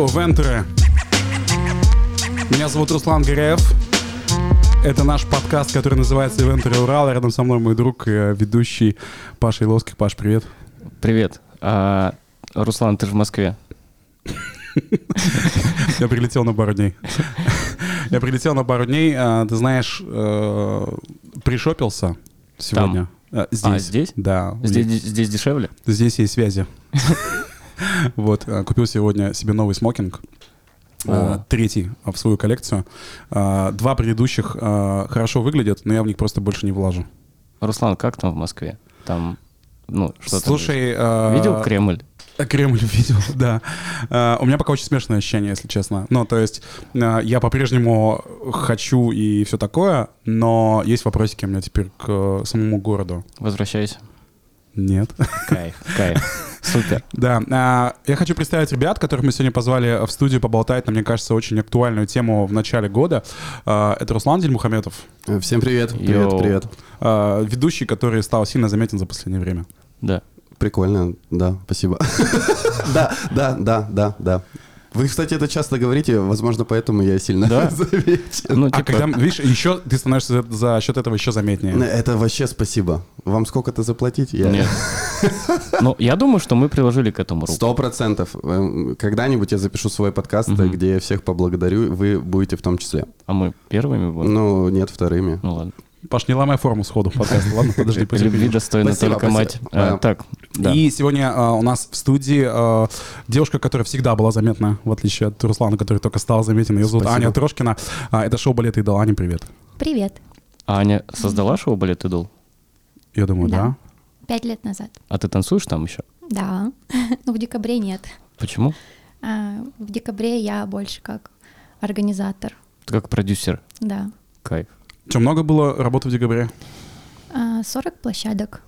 Йоу, Вентеры! Меня зовут Руслан Горяев. Это наш подкаст, который называется «Ивентеры Урал». Рядом со мной мой друг, э, ведущий Паша Иловский. Паш, привет. Привет. А, Руслан, ты же в Москве. Я прилетел на пару дней. Я прилетел на пару дней. а, Ты знаешь, э, пришопился сегодня. А, Здесь. А, здесь? Да. Здесь, здесь дешевле? Здесь есть связи. Вот, э, купил сегодня себе новый смокинг. О. Третий в свою коллекцию. Э, Два предыдущих э, хорошо выглядят, но я в них просто больше не влажу. Руслан, как там в Москве? Там, ну, что там Слушай... э, Видел Кремль? Кремль видел, да. У меня пока очень смешное ощущение, если честно. Ну, то есть я по-прежнему хочу и все такое, но есть вопросики у меня теперь к самому городу. Возвращайся. Нет. Кайф, кайф. Супер. Да, а, я хочу представить ребят, которых мы сегодня позвали в студию поболтать на, мне кажется, очень актуальную тему в начале года. А, Это Руслан Дельмухаметов, Всем привет, привет, Йоу. привет. а, ведущий, который стал сильно заметен за последнее время. Да. Прикольно, да, спасибо. Да, да, да, да, да. Вы, кстати, это часто говорите, возможно, поэтому я сильно Да. заметен. Ну, А типа, когда, видишь, еще ты становишься за, за счет этого еще заметнее. Это вообще спасибо. Вам сколько-то заплатить? Я- нет. Ну, я думаю, что мы приложили к этому руку. Сто процентов. Эм, Когда-нибудь я запишу свой подкаст, Мгм. где я всех поблагодарю, вы будете в том числе. А мы первыми будем? Ну, нет, вторыми. Ну ладно. Паш, не ломай форму сходу подкаста. Ладно, подожди, подожди. Любви достойна Спасибо, только мать. спасибо. А, Да. Так, да. И сегодня а, у нас в студии а, девушка, которая всегда была заметна, в отличие от Руслана, который только стал заметен. Ее зовут Спасибо. Аня Трошкина. А, Это шоу «Балет Идол». Аня, привет. Привет. А Аня создала шоу «Балет Идол»? Я думаю, да. Да. Пять лет назад. А ты танцуешь там еще? Да. Но в декабре нет. Почему? А, В декабре я больше как организатор. Ты как продюсер. Да. Кайф. Что, много было работы в декабре? А, 40 площадок.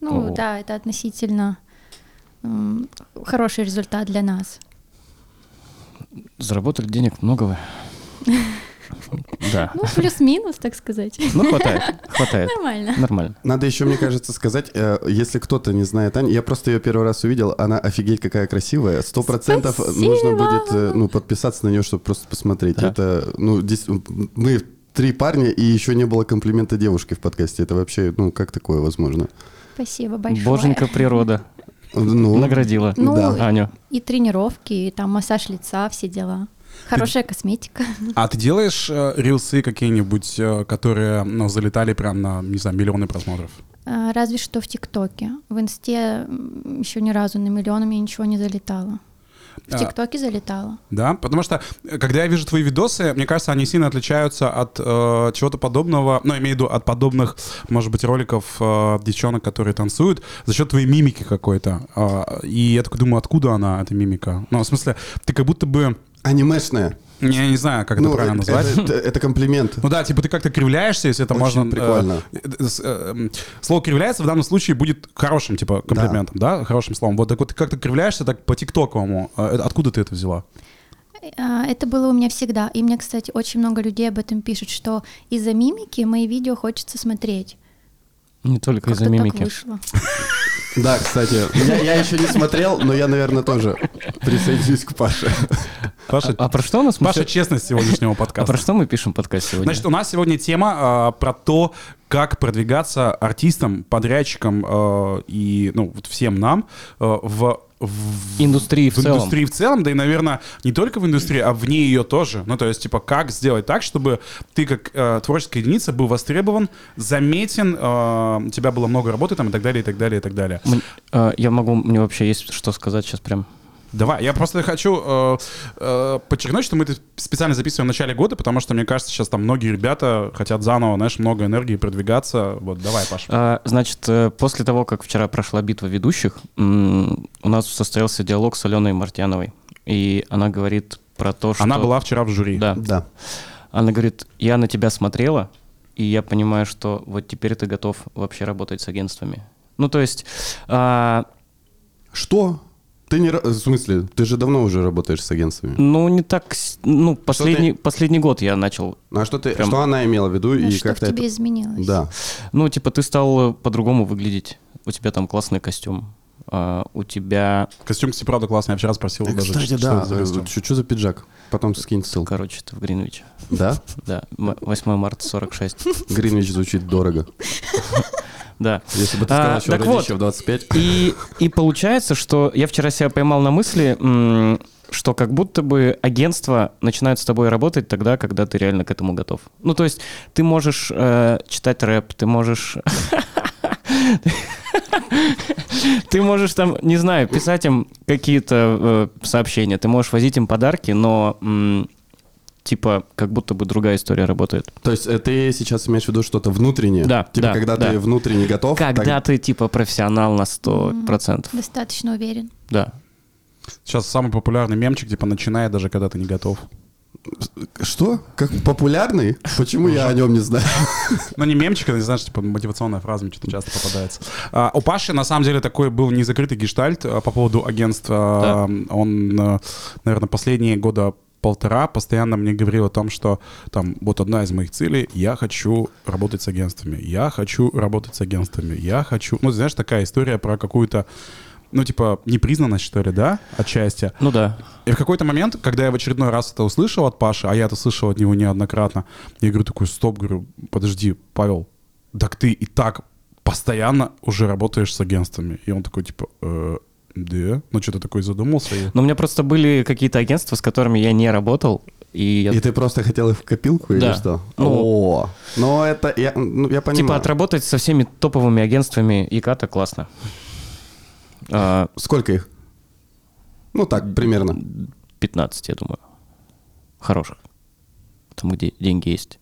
Ну, О. да, это относительно м, хороший результат для нас. Заработали денег много вы. Да. Ну, плюс-минус, так сказать. Ну, хватает. Хватает. Нормально. Нормально. Надо еще, мне кажется, сказать, э, если кто-то не знает Аню, я просто ее первый раз увидел, она офигеть какая красивая. Сто процентов нужно будет э, ну, подписаться на нее, чтобы просто посмотреть. Да. Это, ну, здесь мы три парня, и еще не было комплимента девушки в подкасте. Это вообще, ну, как такое возможно? Спасибо большое. Боженька природа Ну, наградила Ну, Да. Аню. И тренировки, и там массаж лица, все дела. Хорошая косметика. А ты делаешь э, рилсы какие-нибудь, э, которые ну, залетали прям на, не знаю, миллионы просмотров? А, Разве что в ТикТоке. В Инсте еще ни разу на миллион мне ничего не залетало. В А. ТикТоке залетало. Да, потому что, э, когда я вижу твои видосы, мне кажется, они сильно отличаются от э, чего-то подобного, ну, имею в виду от подобных, может быть, роликов э, девчонок, которые танцуют, за счет твоей мимики какой-то. А, и я такой думаю, откуда она, эта мимика? Ну, в смысле, ты как будто бы, анимешная. Я не знаю, как это Ну, правильно это, назвать. это- это комплимент. Ну да, типа ты как-то кривляешься, если это Очень можно... э, прикольно. э, э, м, слово кривляется в данном случае будет хорошим, типа, комплиментом, да, хорошим словом. Вот так вот ты как-то кривляешься так по тиктоковому. Э, Откуда ты это взяла? А, Это было у меня всегда. И мне, кстати, очень много людей об этом пишут, что из-за мимики мои видео хочется смотреть. Не только из-за мимики. Да, кстати, я, я еще не смотрел, но я, наверное, тоже присоединюсь к Паше. Паша, А про что у нас? мы Паша се- честность сегодняшнего А подкаста. про что мы пишем подкаст сегодня? Значит, у нас сегодня тема а, про то, как продвигаться артистам, подрядчикам э, и ну, вот всем нам э, в, в Индустрии в в целом. индустрии в целом, да и, наверное, не только в индустрии, а вне ее тоже. Ну, то есть, типа, как сделать так, чтобы ты как э, творческая единица был востребован, заметен, э, у тебя было много работы там и так далее, и так далее, и так далее. Э, Я могу, мне вообще есть что сказать сейчас прям. Давай, я просто хочу э, э, подчеркнуть, что мы это специально записываем в начале года, потому что, мне кажется, сейчас там многие ребята хотят заново, знаешь, много энергии продвигаться. Вот, давай, Паша. А, Значит, э, после того, как вчера прошла битва ведущих, м, у нас состоялся диалог с Аленой Мартьяновой. И она говорит про то, что... Она была вчера в жюри. Да. Да. Она говорит, я на тебя смотрела, и я понимаю, что вот теперь ты готов вообще работать с агентствами. Ну, то есть... а, Что? Ты не... В смысле? Ты же давно уже работаешь с агентствами. ну, не так... Ну, последний, последний год я начал... Ну, а что, ты, Прям- что она имела в виду Ну, и что в как-то тебе это... изменилось? Да. Ну, типа, ты стал э, по-другому выглядеть. У тебя там классный костюм. а, у тебя, Костюм, кстати, правда классный. Я вчера спросил даже, Кстати, что да, это за что, что за пиджак? Потом скинь ссылку. короче, ты в Гринвиче. Да? Да, м- 8 марта 46. Гринвич звучит дорого. Да. Если бы ты А, сказал, что так вот. в 25. И, и получается, что я вчера себя поймал на мысли, что как будто бы агентство начинает с тобой работать тогда, когда ты реально к этому готов. Ну, то есть ты можешь э, читать рэп, ты можешь... Ты можешь там, не знаю, писать им какие-то э, сообщения, ты можешь возить им подарки, но типа как будто бы другая история работает. То есть э, ты сейчас имеешь в виду что-то внутреннее? Да, Типа, да, когда да. ты внутренне готов? Когда так- ты типа профессионал на 100%. Достаточно уверен. Да. Сейчас самый популярный мемчик, типа, начинай, даже когда ты не готов. Что? Как популярный? Почему я о нем не знаю? Ну, не мемчик, это, знаешь, типа, мотивационная фраза мне что-то часто попадается. А, у Паши, на самом деле, такой был незакрытый гештальт а, по поводу агентства. Он, а, наверное, последние года полтора постоянно мне говорил о том, что там вот одна из моих целей, я хочу работать с агентствами, я хочу работать с агентствами, я хочу... Ну, знаешь, такая история про какую-то, ну, типа, непризнанность, что ли, да, отчасти. Ну да. И в какой-то момент, когда я в очередной раз это услышал от Паши, а я это слышал от него неоднократно, я говорю такой, стоп, говорю, подожди, Павел, так ты и так постоянно уже работаешь с агентствами. И он такой, типа, «Э, да? Ну, что-то такой задумался. и- Но у меня просто были какие-то агентства, с которыми я не работал. И я И ты просто хотел их в копилку или Да. что? Ну- О, ну это, я, ну, я понимаю. типа отработать со всеми топовыми агентствами ИКАТа классно. А, Сколько их? Ну так, примерно. 15, я думаю. Хороших. Там, где деньги есть.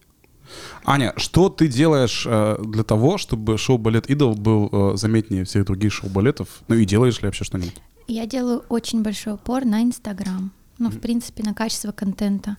Аня, что ты делаешь э, для того, чтобы шоу-балет «Идол» был э, заметнее всех других шоу-балетов? Ну и делаешь ли вообще что-нибудь? Я делаю очень большой упор на Инстаграм. Ну, в принципе, на качество контента.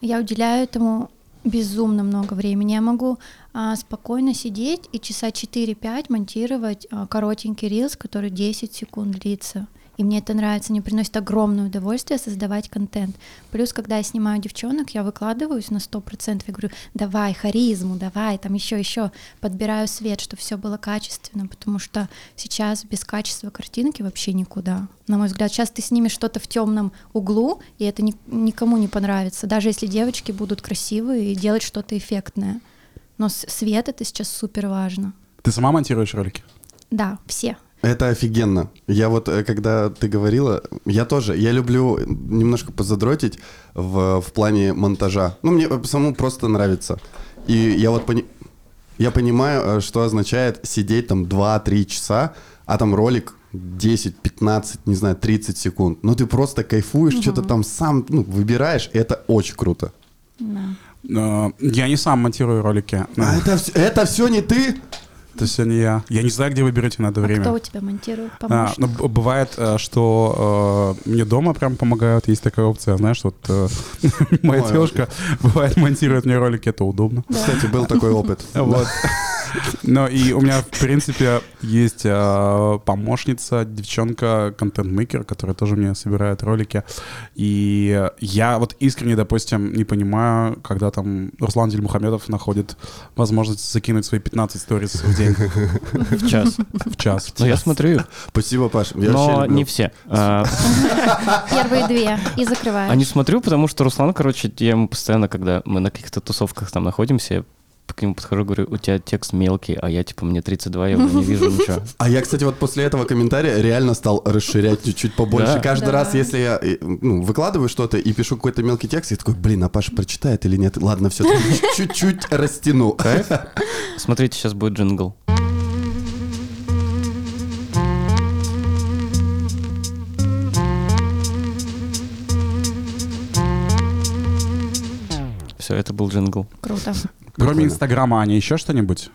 Я уделяю этому безумно много времени. Я могу а, спокойно сидеть и часа 4-5 монтировать а, коротенький рилс, который 10 секунд длится. И мне это нравится, мне приносит огромное удовольствие создавать контент. Плюс, когда я снимаю девчонок, я выкладываюсь на 100%, я говорю, давай харизму, давай, там еще, еще, подбираю свет, чтобы все было качественно, потому что сейчас без качества картинки вообще никуда. На мой взгляд, сейчас ты снимешь что-то в темном углу, и это ни- никому не понравится, даже если девочки будут красивые и делать что-то эффектное. Но свет это сейчас супер важно. Ты сама монтируешь ролики? Да, все. Это офигенно. Я вот, э, когда ты говорила, я тоже, я люблю немножко позадротить в, в плане монтажа. Ну, мне самому просто нравится. И я вот пони- я понимаю, э, что означает сидеть там 2-3 часа, а там ролик 10, 15, не знаю, 30 секунд. Ну, ты просто кайфуешь, что-то там сам ну, выбираешь, и это очень круто. Да. Э, я не сам монтирую ролики. А это, это все не ты? Это все не я. Я не знаю, где вы берете на это А время. кто у тебя монтирует? А, Помощник? ну, бывает, э, что э, мне дома прям помогают, есть такая опция, знаешь, вот э, моя Ой. девушка бывает монтирует мне ролики, это удобно. Кстати, был такой опыт. Вот. Но и у меня, в принципе, есть э, помощница, девчонка, контент-мейкер, которая тоже мне собирает ролики. И я вот искренне, допустим, не понимаю, когда там Руслан Дельмухамедов находит возможность закинуть свои 15 сториз в день, В час. в час. Ну, я смотрю их, Спасибо, Паш. Я но не все. А, Первые две и закрываешь. А не смотрю, потому что Руслан, короче, я ему постоянно, когда мы на каких-то тусовках там находимся, к нему подхожу, говорю, у тебя текст мелкий, а я, типа, мне 32, я не вижу ничего. А я, кстати, вот после этого комментария реально стал расширять чуть-чуть побольше. Да? Каждый Да. раз, если я э, ну, выкладываю что-то и пишу какой-то мелкий текст, я такой, блин, а Паша прочитает или нет? Ладно, все, чуть-чуть растяну. Смотрите, сейчас будет джингл. Все, это был джингл. Круто. Кроме. Инстаграма, Аня, еще что-нибудь?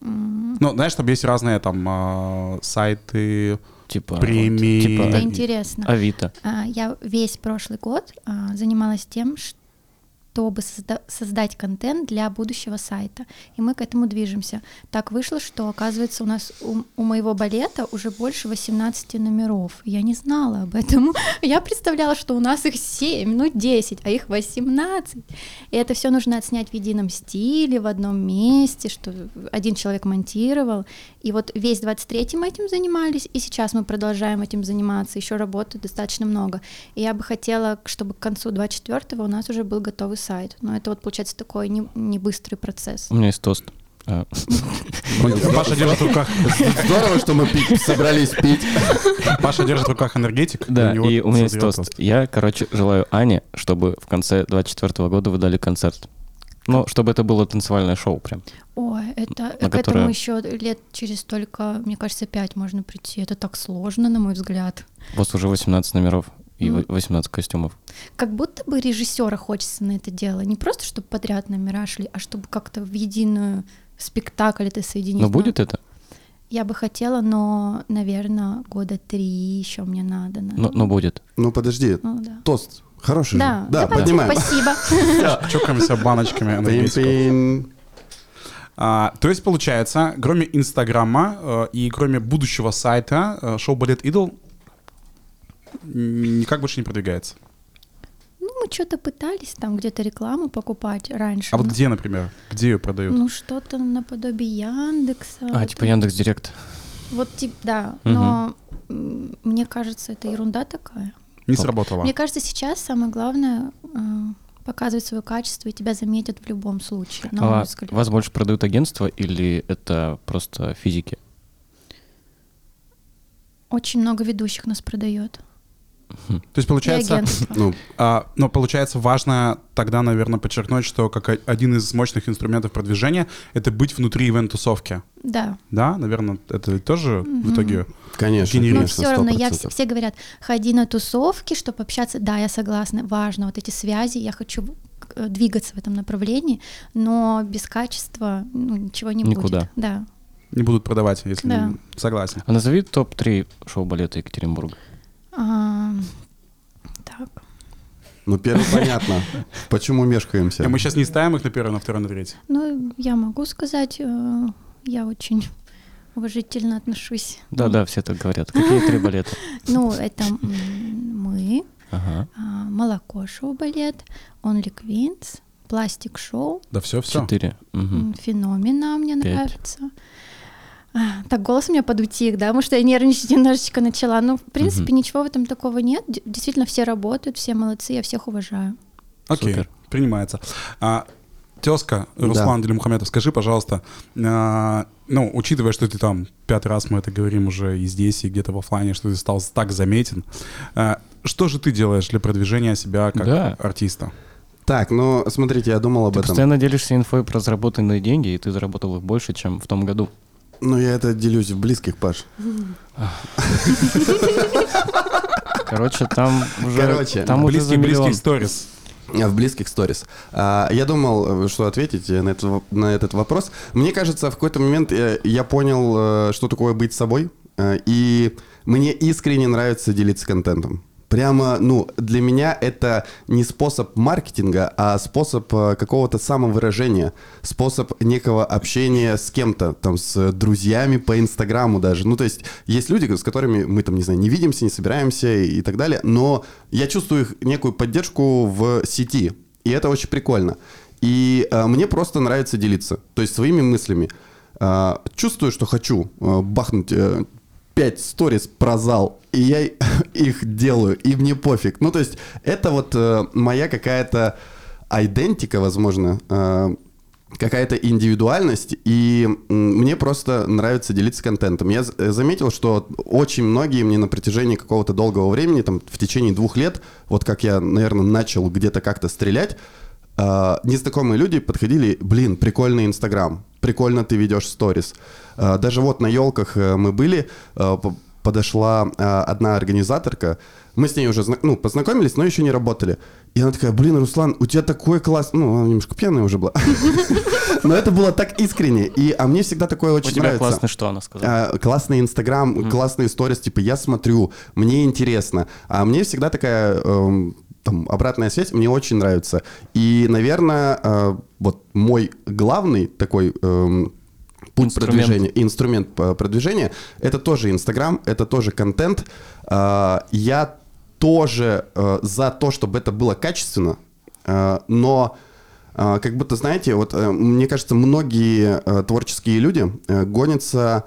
Ну, знаешь, там есть разные там а, сайты, Типа, вот, Премии. типа Это интересно. Авито. А, Я весь прошлый год а, занималась тем, что чтобы созда- создать контент для будущего сайта. И мы к этому движемся. Так вышло, что, оказывается, у нас у, у моего балета уже больше 18 номеров. Я не знала об этом. Я представляла, что у нас их 7, ну 10, а их 18. И это все нужно отснять в едином стиле, в одном месте, что один человек монтировал. И вот весь 23 мы этим занимались, и сейчас мы продолжаем этим заниматься. Еще работы достаточно много. И я бы хотела, чтобы к концу 24 у нас уже был готовый сайт. Но это вот получается такой не, не быстрый процесс. У меня есть тост. А, Паша держит в руках, Здорово, что мы пить- собрались пить. Паша держит в руках энергетик. Да, и у меня есть тост. Я, короче, желаю Ане, чтобы в конце 24 года вы дали концерт. Ну, чтобы это было танцевальное шоу прям. Ой, это к которое- этому еще лет через только, мне кажется, пять можно прийти. Это так сложно, на мой взгляд. У вас уже 18 номеров и Мгм. во- 18 костюмов. Как будто бы режиссера хочется на это дело. Не просто, чтобы подряд номера шли, а чтобы как-то в единую спектакль это соединить. Но Ну, будет это? Я бы хотела, но, наверное, года три еще мне надо. на- Но, но будет. Ну подожди, Ну, да. тост. Хороший же. Да, Да, давайте, поднимаем. спасибо. Чокаемся баночками. Пин-пин. А, то есть, получается, кроме Инстаграма э, и кроме будущего сайта, э, шоу «Балет Идол» никак больше не продвигается. Ну, мы что-то пытались там где-то рекламу покупать раньше. А вот но- где, например? Где ее продают? Ну, что-то наподобие Яндекса. А, типа Яндекс Директ. Вот, тип, да. Но мне кажется, это ерунда такая. Не сработало. Мне кажется, сейчас самое главное э, показывать свое качество, и тебя заметят в любом случае, на А вас больше продают агентства или это просто физики? Очень много ведущих нас продает. То есть, получается. Ну, а, но получается важно тогда, наверное, подчеркнуть, что как один из мощных инструментов продвижения — это быть внутри ивент-тусовки. Да. Да, наверное, это ведь тоже в итоге конечно, Генерирует. Но все равно я, 100%. вс- все говорят, ходи на тусовки, чтобы общаться. Да, я согласна, важно вот эти связи, я хочу э, двигаться в этом направлении, но без качества ну, ничего не Никуда. будет. Да. не будут продавать, если Да. не- согласен. А назови топ-3 шоу-балета Екатеринбурга. А, так. Ну, первое понятно. Почему мешкаемся? А мы сейчас не ставим их на первое, на второе, на третье. Ну, я могу сказать, э, я очень уважительно отношусь. Да-да, все так говорят. Какие три балета? Ну, это мы, Ага. а, молоко шоу балет, Only Queens, пластик шоу, Да все, все. Четыре. Феномена мне Пять. нравится. Так, голос у меня подутих, да, потому что я нервничать немножечко начала. Ну, в принципе, ничего в этом такого нет. Действительно, все работают, все молодцы, я всех уважаю. Окей, Супер. принимается. А, тезка Руслан Делимухаметов, скажи, пожалуйста, а, ну, учитывая, что ты там пятый раз мы это говорим уже и здесь, и где-то в оффлайне, что ты стал так заметен, а, что же ты делаешь для продвижения себя как Да. артиста? Так, ну, смотрите, я думал об Ты этом. постоянно делишься инфой про заработанные деньги, и ты заработал их больше, чем в том году. Ну, я это делюсь в близких, Паш. Короче, там уже... Короче, там близкий миллион. сторис. В близких сторис. А, Я думал, э, что ответить на этот, на этот вопрос. Мне кажется, в какой-то момент э, я понял, э, что такое быть собой. э, И мне искренне нравится делиться контентом. Прямо, ну, для меня это не способ маркетинга, а способ э, какого-то самовыражения, способ некого общения с кем-то, там, с друзьями по Инстаграму даже. Ну, то есть, есть люди, с которыми мы, там, не знаю, не видимся, не собираемся и, и так далее, но я чувствую их некую поддержку в сети, и это очень прикольно. И э, мне просто нравится делиться, то есть своими мыслями. Э, чувствую, что хочу э, бахнуть э, 5 сториз про зал, и я их делаю, и мне пофиг. Ну, то есть, это вот э, моя какая-то айдентика, возможно, э, какая-то индивидуальность, и мне просто нравится делиться контентом. Я э, заметил, что очень многие мне на протяжении какого-то долгого времени, там, в течение двух лет, вот как я, наверное, начал где-то как-то стрелять, э, незнакомые люди подходили, блин, прикольный Инстаграм, прикольно ты ведешь сторис. Э, даже вот на елках э, мы были, э, по- подошла э, одна организаторка, мы с ней уже ну, познакомились, но еще не работали. И она такая, блин, Руслан, у тебя такой класс... Ну, она немножко пьяная уже была. Но это было так искренне. И, а мне всегда такое У очень тебя нравится. классно, что она сказала. Классный Инстаграм, классные сторис, типа я смотрю, мне интересно. А мне всегда такая эм, там обратная связь мне очень нравится. И, наверное, э, вот мой главный такой эм, путь Инструмент. продвижения, инструмент по- продвижения, это тоже Инстаграм, это тоже контент. Э, Я тоже э, за то, чтобы это было качественно, э, но э, как будто, знаете, вот э, мне кажется, многие э, творческие люди э, гонятся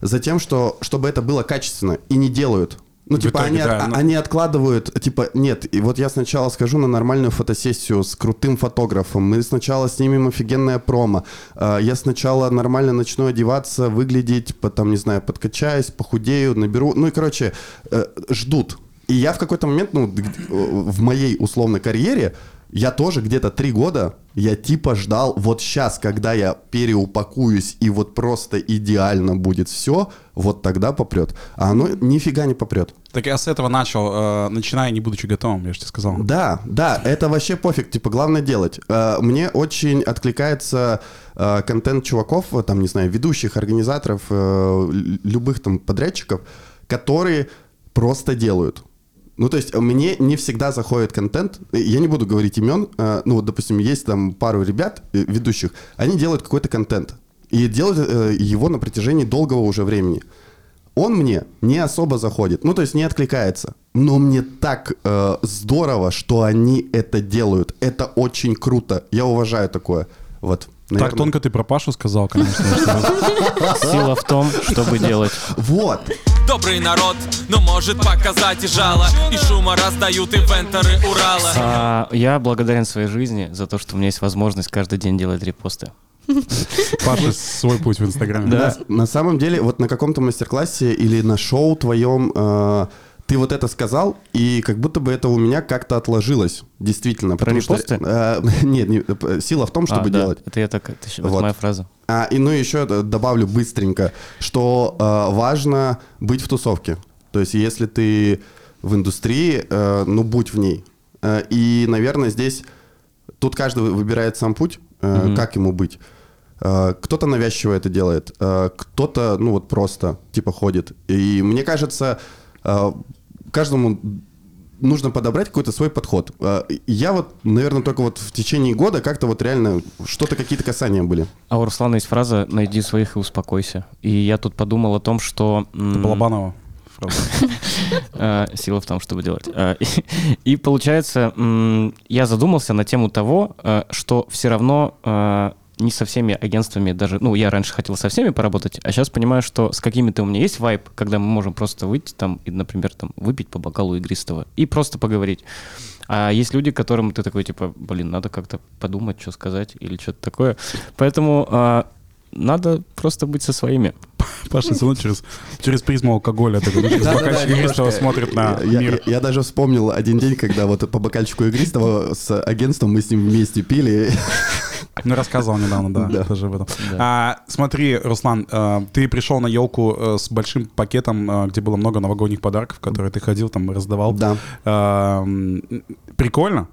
за тем, что чтобы это было качественно, и не делают. Ну, В типа, итоге, они, да, от- ну- они откладывают, типа, нет, и вот я сначала схожу на нормальную фотосессию с крутым фотографом, мы сначала снимем офигенное промо, э, я сначала нормально начну одеваться, выглядеть, потом, не знаю, подкачаюсь, похудею, наберу, ну и, короче, э, ждут. И я в какой-то момент, ну, э, в моей условной карьере, я тоже где-то три года, я типа ждал, вот сейчас, когда я переупакуюсь и вот просто идеально будет все, вот тогда попрет. А оно нифига не попрет. Так я с этого начал, э, начиная не будучи готовым, я же тебе сказал. Да, да, это вообще пофиг, типа, главное делать. Э, Мне очень откликается э, контент чуваков, э, там, не знаю, ведущих, организаторов, э, любых там подрядчиков, которые просто делают. Ну, то есть мне не всегда заходит контент. Я не буду говорить имен. э, Ну, вот, допустим, есть там пару ребят, э, ведущих, они делают какой-то контент. И делают э, его на протяжении долгого уже времени он мне не особо заходит, ну то есть не откликается. Но мне так э, здорово, что они это делают. Это очень круто. Я уважаю такое. Вот. Так наверное. тонко ты про Пашу сказал, конечно. Сила в том, чтобы делать. Вот. Добрый народ, но может показать и жало И шума раздают инвенторы Урала А, я благодарен своей жизни за то, что у меня есть возможность каждый день делать репосты. Паша свой путь в Инстаграме. Да. На, на самом деле, вот на каком-то мастер-классе или на шоу твоем э, ты вот это сказал, и как будто бы это у меня как-то отложилось. Действительно. Про потому что, репосты? э, нет, не- э, сила в том, чтобы А, да, делать. Это я так, это, это Вот. моя фраза. А, и ну еще д- добавлю быстренько, что э, важно быть в тусовке. То есть если ты в индустрии, э, ну будь в ней. Э, и, наверное, здесь тут каждый вы- выбирает сам путь, э, Мгм. как ему быть. Э, кто-то навязчиво это делает, э, кто-то, ну вот просто типа ходит. И мне кажется, э, каждому нужно подобрать какой-то свой подход. Э, Я вот, наверное, только вот в течение года как-то вот реально что-то, какие-то касания были. А у Руслана есть фраза «найди своих и успокойся». И я тут подумал о том, что... Это Балабанова. э, сила в том, чтобы делать. Э, И, получается, я задумался на тему того, что все равно не со всеми агентствами даже, ну, я раньше хотел со всеми поработать, а сейчас понимаю, что с какими-то у меня есть вайп, когда мы можем просто выйти там и, например, там выпить по бокалу игристого и просто поговорить. А есть люди, которым ты такой, типа, блин, надо как-то подумать, что сказать или что-то такое. Поэтому а, надо просто быть со своими. Паша равно через, через призму алкоголя. такой, ну, через бокальчик игристого смотрит на я, мир. Я, я даже вспомнил один день, когда вот по бокальчику игристого с агентством мы с ним вместе пили. Ну, рассказывал недавно, да, тоже об этом. А, смотри, Руслан, э, ты пришел на елку э, с большим пакетом, э, где было много новогодних подарков, которые ты ходил там раздавал. Да. А, Прикольно.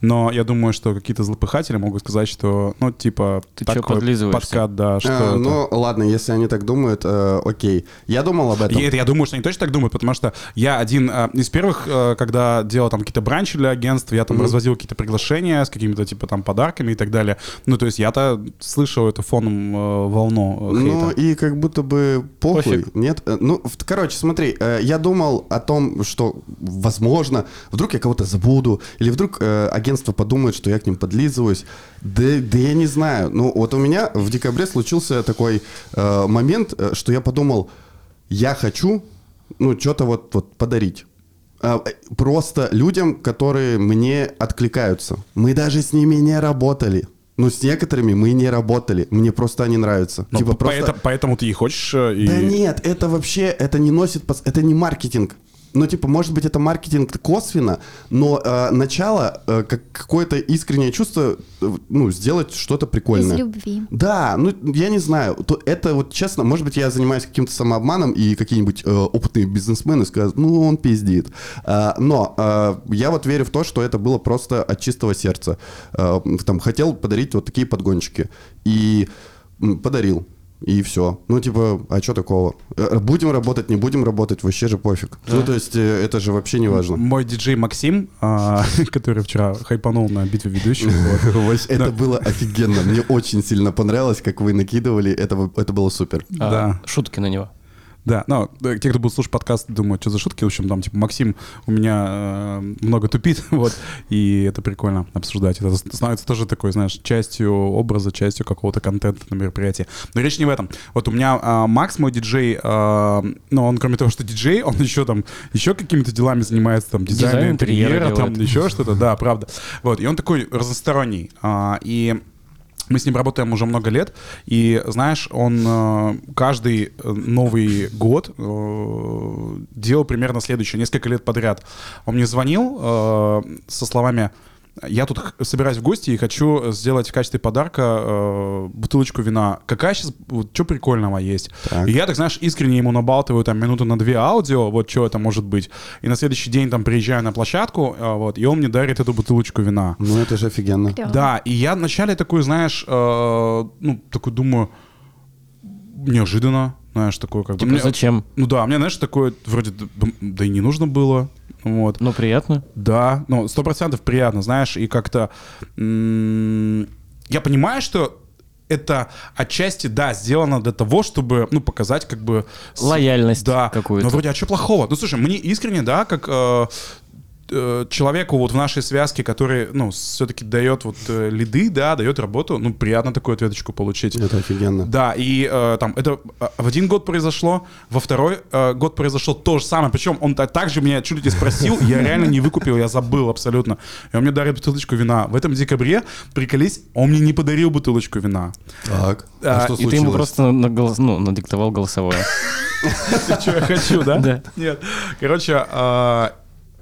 Но я думаю, что какие-то злопыхатели могут сказать, что, ну, типа, Ты такой подлизываешься? подкат, да, что А, это. ну, ладно, если они так думают, э, окей. Я думал об этом. И это я думаю, что они точно так думают, потому что я один э, из первых, э, когда делал там какие-то бранчи для агентств, я там Мгм. развозил какие-то приглашения с какими-то типа там подарками и так далее. Ну, то есть я-то слышал эту фоном э, волну э, Ну хейта. и как будто бы похуй. Пофиг. Нет? Э, Ну, в- короче, смотри, э, я думал о том, что, возможно, вдруг я кого-то забуду, или вдруг э, агентство подумает, что я к ним подлизываюсь. Да, да я не знаю. Ну, вот у меня в декабре случился такой э, момент, э, что я подумал, я хочу, ну, что-то вот, вот подарить. А, э, Просто людям, которые мне откликаются. Мы даже с ними не работали. Ну, с некоторыми мы не работали. Мне просто они нравятся. Ну, типа по- просто... поэтому, поэтому ты и хочешь... э, и- Да нет, это вообще, это не носит, это не маркетинг. Ну, типа, может быть, это маркетинг косвенно, но э, начало, э, как какое-то искреннее чувство, э, ну, сделать что-то Из прикольное. любви. Да, ну, я не знаю. То, это вот, честно, может быть, я занимаюсь каким-то самообманом, и какие-нибудь э, опытные бизнесмены скажут, ну, он пиздит. А, но э, я вот верю в то, что это было просто от чистого сердца. Э, там, хотел подарить вот такие подгончики. И подарил. И все. Ну, типа, а что такого? Э, Будем работать, не будем работать, вообще же пофиг. Ну, то есть, э, это же вообще не важно. Мой диджей Максим, а, который вчера хайпанул на битве ведущих, Это было офигенно. Мне очень сильно понравилось, как вы накидывали. Это было супер. А, Да. Шутки на него. Да, ну, э, те, кто будет слушать подкаст, думают, что за шутки. В общем, там, типа, Максим у меня э, много тупит, вот, и это прикольно обсуждать. Это становится тоже такой, знаешь, частью образа, частью какого-то контента на мероприятии. Но речь не в этом. Вот у меня а, Макс, мой диджей, а, ну, он кроме того, что диджей, он еще там, еще какими-то делами занимается, там, дизайном Дизайн интерьера интерьера, там, еще что-то, да, правда. Вот, и он такой разносторонний. А, и мы с ним работаем уже много лет, и знаешь, он э, каждый э, Новый год э, делал примерно следующее, несколько лет подряд. Он мне звонил со словами я тут собираюсь в гости и хочу сделать в качестве подарка э, бутылочку вина. Какая сейчас, вот, что прикольного есть? Так. И я так, знаешь, искренне ему набалтываю там минуту на две аудио, вот что это может быть. И на следующий день там приезжаю на площадку, э, вот, и он мне дарит эту бутылочку вина. Ну, это же офигенно. Клёво. Да, и я вначале такой, знаешь, э, ну, такой думаю, неожиданно, знаешь, такой как бы... Типа, мне- зачем? Ну да, мне, знаешь, такое вроде, да и не нужно было, вот. Ну, приятно. Да, ну, сто процентов приятно, знаешь, и как-то... Я понимаю, что это отчасти, да, сделано для того, чтобы, ну, показать как бы... Лояльность Да, какую-то. но вроде, а что плохого? Ну, слушай, мне искренне, да, как э, человеку вот в нашей связке, который, ну, все-таки дает вот э, лиды, да, дает работу, ну, приятно такую ответочку получить. Это офигенно. Да, и э, там это э, в один год произошло, во второй э, год произошло то же самое. Причем он та- также меня чуть ли не спросил, я реально не выкупил, я забыл абсолютно. И он мне дарит бутылочку вина. В этом декабре, приколись, он мне не подарил бутылочку вина. Так. А, А что И ты ему просто наголос- ну, надиктовал голосовое. Что я хочу, да? Да. Нет. Короче, э,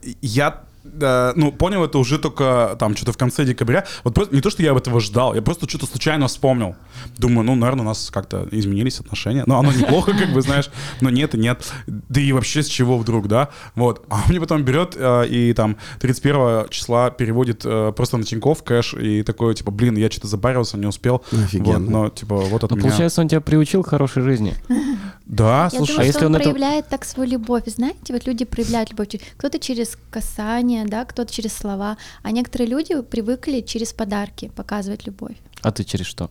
я э, ну, понял это уже только там что-то в конце декабря. Вот просто не то, что я этого ждал, я просто что-то случайно вспомнил. Думаю, ну, наверное, у нас как-то изменились отношения. Ну, оно неплохо, как бы, знаешь, но нет и нет. Да и вообще с чего вдруг, да? Вот. А он мне потом берет э, и там 31 числа переводит э, просто на Тинькофф кэш и такой, типа, блин, я что-то забарился, не успел. Офигенно. Вот, но, типа, вот от Ну, меня. получается, он тебя приучил к хорошей жизни. Да, Я слушай. думаю, а если он, он это- проявляет так свою любовь. Знаете, вот люди проявляют любовь. Кто-то через касание, да, кто-то через слова. А некоторые люди привыкли через подарки показывать любовь. А ты через что?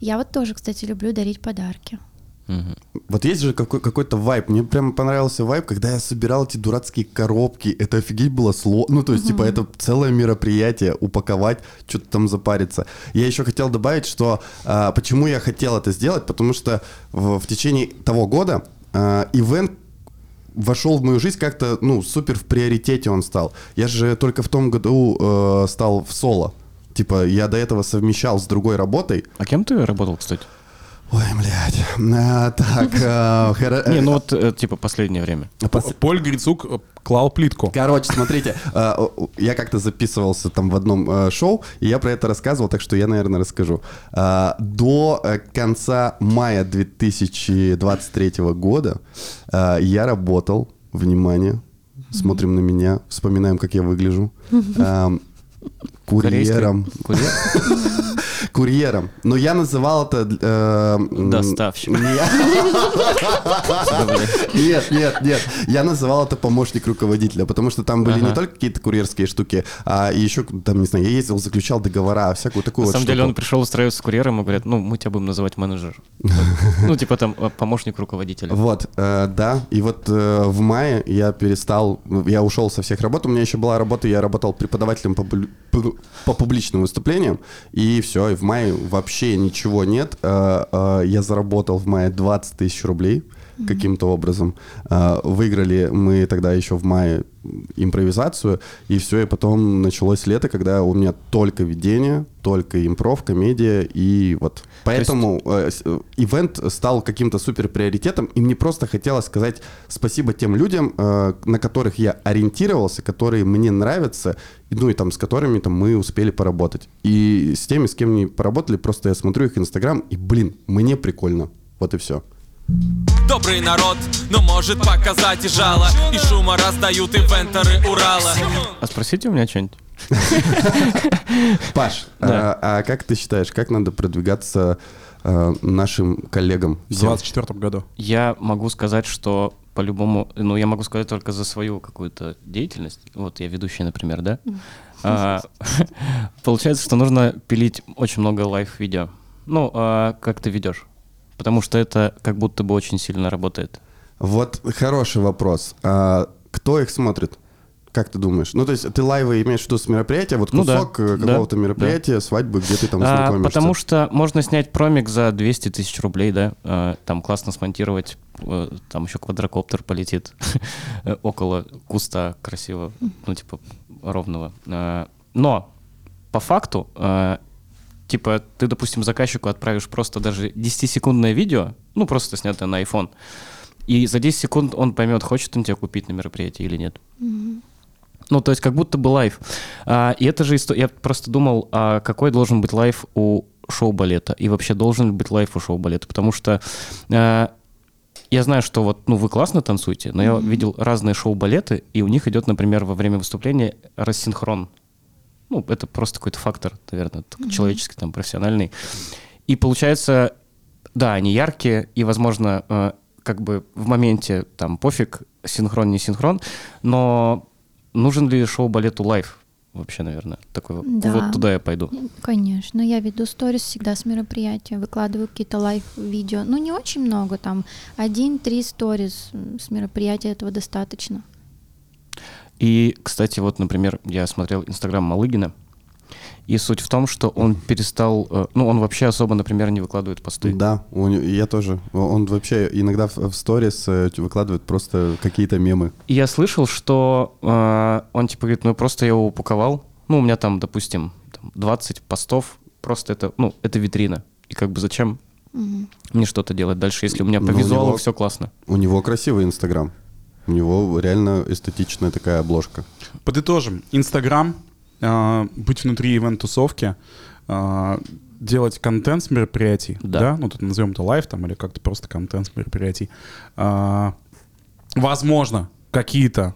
Я вот тоже, кстати, люблю дарить подарки. Мгм. Вот есть же какой- какой-то вайп. Мне прям понравился вайп, когда я собирал эти дурацкие коробки. Это офигеть было сложно. Ну, то есть, типа, это целое мероприятие, упаковать, что-то там запариться. Я еще хотел добавить, что а, почему я хотел это сделать, потому что в, в течение того года а, ивент вошел в мою жизнь как-то, ну, супер в приоритете он стал. Я же только в том году э, стал в соло. Типа, я до этого совмещал с другой работой. А кем ты работал, кстати? Ой, блядь. А, так, а, хоро- Не, ну вот, э, типа, последнее время. Пос- Поль Грицук э, клал плитку. Короче, смотрите, э, я как-то записывался там в одном э, шоу, и я про это рассказывал, так что я, наверное, расскажу. Э, До э, конца мая 2023 года э, я работал, внимание, смотрим на меня, вспоминаем, как я выгляжу, эм, курьером. Курьер? Курьером. Но я называл это... э, м, Доставщик. не- Нет, нет, нет. Я называл это помощник руководителя, потому что там были не только какие-то курьерские штуки, а еще, там, не знаю, я ездил, заключал договора, всякую такую На самом деле он пришел устраиваться с курьером и говорят, ну, мы тебя будем называть менеджер. Ну, типа там э, помощник руководителя. Вот, э, да. И вот э, в мае я перестал, я ушел со всех работ. У меня еще была работа, я работал преподавателем по публичным выступлениям. И все, и в мае вообще ничего нет. Э, э, я заработал в мае 20 тысяч рублей каким-то образом. Э, Выиграли мы тогда еще в мае импровизацию, и все, и потом началось лето, когда у меня только ведение, только импров, комедия, и вот. Поэтому э, с- э, ивент стал каким-то супер приоритетом, и мне просто хотелось сказать спасибо тем людям, э, на которых я ориентировался, которые мне нравятся, ну и там с которыми там мы успели поработать. И с теми, с кем не поработали, просто я смотрю их инстаграм, и, блин, мне прикольно. Вот и все. Добрый народ, но может показать и жало И шума раздают инвенторы Урала А спросите у меня что-нибудь. Паш, Да. а, а как ты считаешь, как надо продвигаться э, нашим коллегам. В всем. 24 году. Я могу сказать, что по-любому, ну, я могу сказать только за свою какую-то деятельность. Вот я ведущий, например, да? А, Получается, что нужно пилить очень много лайв-видео. Ну, а как ты ведешь? Потому что это как будто бы очень сильно работает. Вот хороший вопрос. А кто их смотрит? Как ты думаешь? Ну, то есть ты лайвы имеешь в виду с мероприятия, вот Ну да, кусок э, да, какого-то мероприятия, свадьбы, где ты там А, знакомишься. потому что можно снять промик за 200 тысяч рублей, да, а, там классно смонтировать, э, там еще квадрокоптер полетит около куста красиво, ну, типа, ровного. А, Но по факту, а, типа, ты, допустим, заказчику отправишь просто даже 10-секундное видео, ну, просто снятое на iPhone, и за 10 секунд он поймет, хочет он тебя купить на мероприятии или нет. Ну, то есть как будто бы live. А, и это же история... Я просто думал, а какой должен быть live у шоу-балета? И вообще должен ли быть live у шоу-балета? Потому что а, я знаю, что вот, ну, вы классно танцуете, но я видел разные шоу-балеты, и у них идет, например, во время выступления рассинхрон. Ну, это просто какой-то фактор, наверное, такой человеческий, там, профессиональный. И получается, да, они яркие, и, возможно, э, как бы в моменте там пофиг, синхрон, не синхрон, но нужен ли шоу-балету live? Вообще, наверное, такой вот- Да. вот туда я пойду. Конечно, я веду сторис всегда с мероприятия, выкладываю какие-то лайв-видео. Ну, не очень много, там один-три сторис с мероприятия этого достаточно. И, кстати, вот, например, я смотрел Инстаграм Малыгина, и суть в том, что он перестал, э, ну, он вообще особо, например, не выкладывает посты. Да, у него- я тоже. Он вообще иногда в, в сторис э, выкладывает просто какие-то мемы. И я слышал, что э, он типа говорит, ну просто я его упаковал. Ну, у меня там, допустим, там 20 постов, просто это, ну, это витрина. И как бы зачем мне что-то делать дальше, если у меня по Ну, у визуалу него- все классно? У него красивый Инстаграм. У него реально эстетичная такая обложка. Подытожим. Инстаграм, э, быть внутри event -тусовки, э, делать контент с мероприятий, Да. да, ну тут назовем это live там или как-то просто контент с мероприятий. Э, возможно, какие-то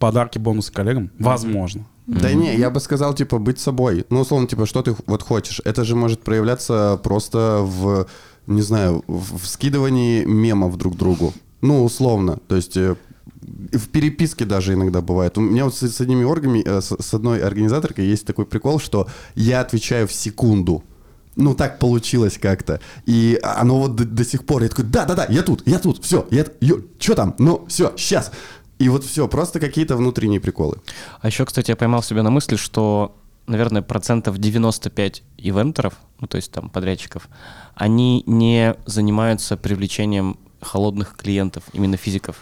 подарки, бонусы коллегам, возможно. Да не, я бы сказал, типа, быть собой. Ну, условно, типа, что ты вот хочешь. Это же может проявляться просто в, не знаю, в, в скидывании мемов друг другу. Ну, условно. То есть э, в переписке даже иногда бывает. У меня вот с, с одними оргами, э, с, с одной организаторкой есть такой прикол, что я отвечаю в секунду. Ну, так получилось как-то. И оно вот до, до сих пор, я такой, да-да-да, я тут, я тут, все, я, что там, ну, все, сейчас. И вот все, просто какие-то внутренние приколы. А еще, кстати, я поймал себя на мысли, что, наверное, процентов 95 ивентеров, ну, то есть там подрядчиков, они не занимаются привлечением холодных клиентов, именно физиков.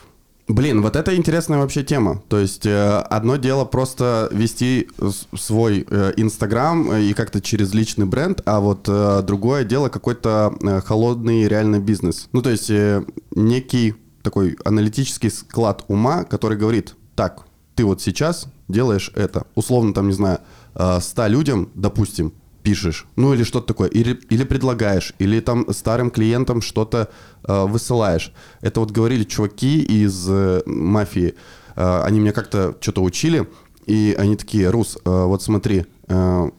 Блин, вот это интересная вообще тема. То есть э, одно дело просто вести свой э, Инстаграм э, и как-то через личный бренд, а вот э, другое дело какой-то э, холодный реальный бизнес. Ну то есть э, некий такой аналитический склад ума, который говорит, так, ты вот сейчас делаешь это. Условно там, не знаю, э, 100 людям, допустим, пишешь, ну или что-то такое, или, или предлагаешь, или там старым клиентам что-то э, высылаешь. Это вот говорили чуваки из э, мафии, Э, они меня как-то что-то учили, и они такие, Рус, э, вот смотри, э,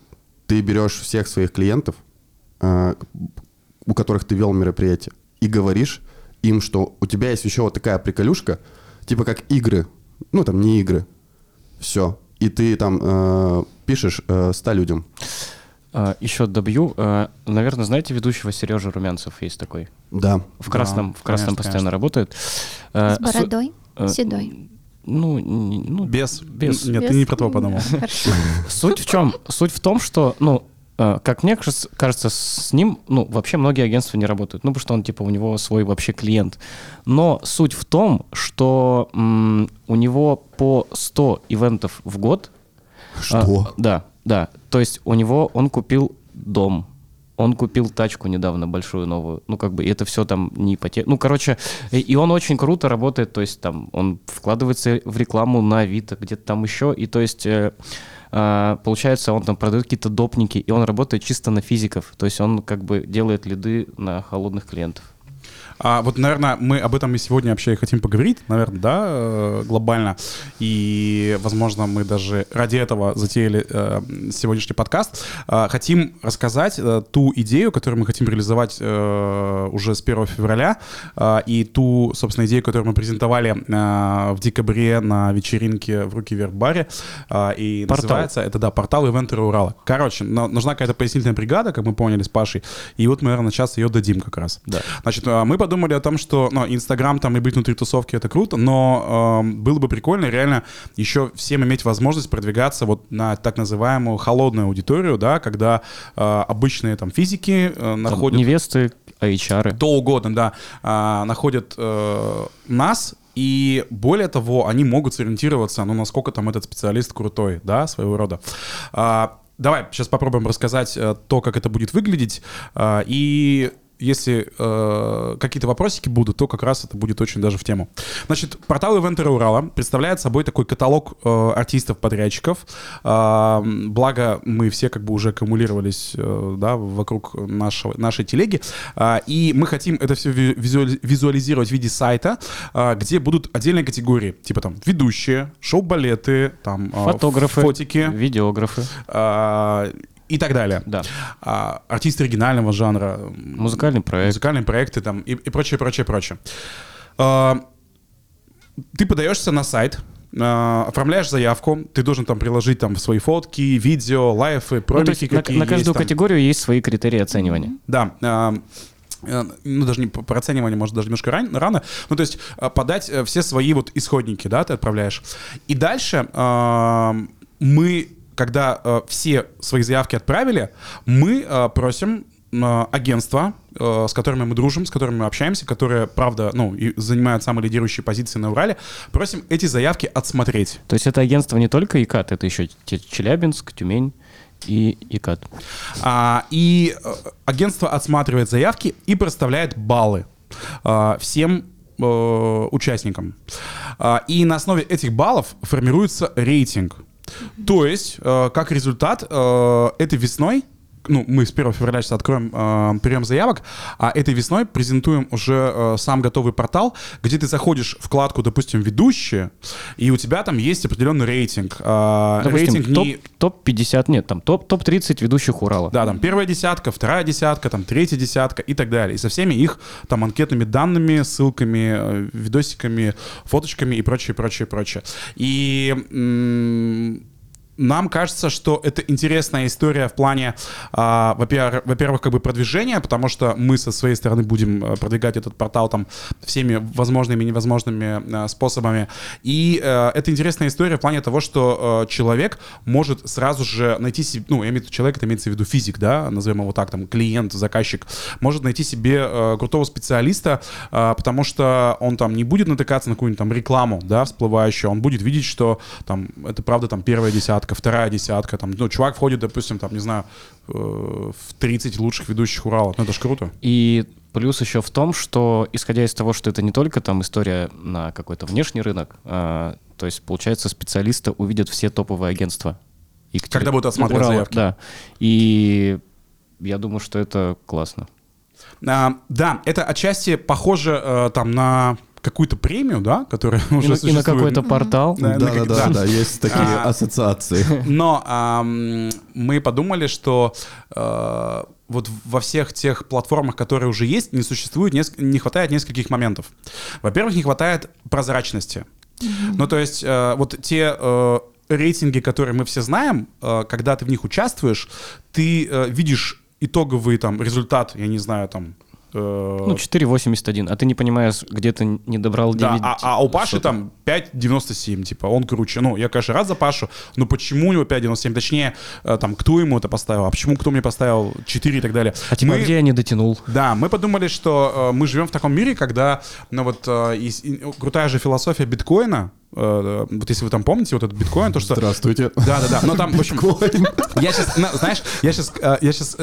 ты берешь всех своих клиентов, э, у которых ты вел мероприятие, и говоришь им, что у тебя есть еще вот такая приколюшка, типа как игры, ну там не игры, все, и ты там э, пишешь э, 100 людям. А, еще добью. А, наверное, знаете ведущего Сережа Румянцев есть такой? Да. В красном, в красном конечно, постоянно конечно. работает. А, С бородой, э, седой. Ну, не- ну, Без. Без. Нет, ты Без- не про то подумал. Суть в чем? Суть в том, что, ну, как мне кажется, кажется, с ним, ну, вообще многие агентства не работают. Ну, потому что он, типа, у него свой вообще клиент. Но суть в том, что м, у него по 100 ивентов в год. Что? А, да, да. То есть у него, он купил дом. Он купил тачку недавно большую новую. Ну, как бы, и это все там не ипотека. Ну, короче, и, и он очень круто работает. То есть там он вкладывается в рекламу на Авито, где-то там еще. И то есть... э, а, получается, он там продает какие-то допники, и он работает чисто на физиков. То есть он как бы делает лиды на холодных клиентов. А вот, наверное, мы об этом и сегодня вообще и хотим поговорить, наверное, да, э, глобально. И, возможно, мы даже ради этого затеяли э, сегодняшний подкаст. Э, хотим рассказать э, ту идею, которую мы хотим реализовать уже с 1 февраля, э, и ту, собственно, идею, которую мы презентовали в декабре на вечеринке в Руки вверх баре. Э, и Портал. называется это, да, портал Ивентеры Урала. Короче, на- нужна какая-то пояснительная бригада, как мы поняли с Пашей, и вот мы, наверное, сейчас ее дадим как раз. Да. Значит, а, мы подумали о том, что ну, Инстаграм там и быть внутри тусовки это круто, но эм, было бы прикольно реально еще всем иметь возможность продвигаться вот на так называемую холодную аудиторию, да, когда э, обычные там физики э, Там находят невесты, а HR. кто угодно, да, а, находят э, нас, и более того, они могут сориентироваться, ну, насколько там этот специалист крутой, да, своего рода. А, давай сейчас попробуем рассказать э, то, как это будет выглядеть, а, и если э, какие-то вопросики будут, то как раз это будет очень даже в тему. Значит, портал Ивентера Урала представляет собой такой каталог э, артистов-подрядчиков. М, благо, мы все как бы уже аккумулировались э, да, вокруг нашего, нашей телеги. А, и мы хотим это все ви- визуали- визуализировать в виде сайта, а, где будут отдельные категории. Типа там ведущие, шоу-балеты, там а, Фотографы, фотики видеографы. а, и так далее. Да. А, артисты оригинального жанра. Музыкальный проект. музыкальные проекты там и, и прочее, прочее, прочее. А, ты подаешься на сайт, а, оформляешь заявку, ты должен там приложить там свои фотки, видео, лайфы, Ну, пробики на, какие на каждую есть там. категорию есть свои критерии оценивания. Да. а, э, ну, даже не про оценивание, может, даже немножко ран- рано. Ну, то есть а, подать э, все свои вот исходники, да, ты отправляешь. И дальше а, мы, когда э, все свои заявки отправили, мы э, просим э, агентства, э, с которыми мы дружим, с которыми мы общаемся, которые, правда, ну, и занимают самые лидирующие позиции на Урале, просим эти заявки отсмотреть. То есть это агентство не только ИКАТ, это еще Челябинск, Тюмень и ИКАТ. А, и э, агентство отсматривает заявки и проставляет баллы а, всем э, участникам. А, и на основе этих баллов формируется рейтинг. То есть, э, как результат, э, этой весной ну, мы с 1 февраля сейчас откроем э, прием заявок, а этой весной презентуем уже э, сам готовый портал, где ты заходишь в вкладку, допустим, ведущие, и у тебя там есть определенный рейтинг. Э, Допустим, рейтинг топ, не- топ-50, нет, там топ- топ-30 ведущих Урала. да, там первая десятка, вторая десятка, там третья десятка и так далее. И со всеми их там анкетными данными, ссылками, э, видосиками, фоточками и прочее, прочее, прочее. И нам кажется, что это интересная история в плане, а, во-первых, как бы продвижения, потому что мы со своей стороны будем э, продвигать этот портал там всеми возможными и невозможными э, способами. И э, это интересная история в плане того, что э, человек может сразу же найти себе, ну, я имею в виду человек, это имеется в виду физик, да, назовем его так, там, клиент, заказчик, может найти себе э, крутого специалиста, э, потому что он там не будет натыкаться на какую-нибудь там рекламу, да, всплывающую, он будет видеть, что там это правда там первая десятка, вторая десятка, там, ну, чувак входит, допустим, там, не знаю, э, в 30 лучших ведущих Урала, ну, это ж круто. И плюс еще в том, что исходя из того, что это не только там история на какой-то внешний рынок, а, то есть, получается, специалисты увидят все топовые агентства. Екатери- Когда будут осматривать Урала, заявки. Да. И я думаю, что это классно. А, да, это отчасти похоже э, там на какую-то премию, да, которая И уже на- и на существует. какой-то портал. Да, Да, да, да, да, есть такие А. ассоциации. Но мы подумали, что э, вот во всех тех платформах, которые уже есть, не существует, неск- не хватает нескольких моментов. Во-первых, не хватает прозрачности. Ну, то есть э, вот те э, рейтинги, которые мы все знаем, когда ты в них участвуешь, ты видишь итоговый там результат, я не знаю, там... э, Ну, 4,81. А ты не понимаешь, где ты не добрал 9. да, а, а у Паши там 5,97, типа, он круче. Ну, я, конечно, рад за Пашу, но почему у него 5,97? Точнее, э, там, кто ему это поставил, а почему кто мне поставил 4 и так далее. А типа, Мы- где я не дотянул? Да, мы подумали, что э, мы живем в таком мире, когда, ну вот, и- и крутая же философия биткоина, э, вот если вы там помните, вот этот биткоин, то что... Здравствуйте. Да, да, да. Но там, в общем, я сейчас, знаешь, я сейчас, я сейчас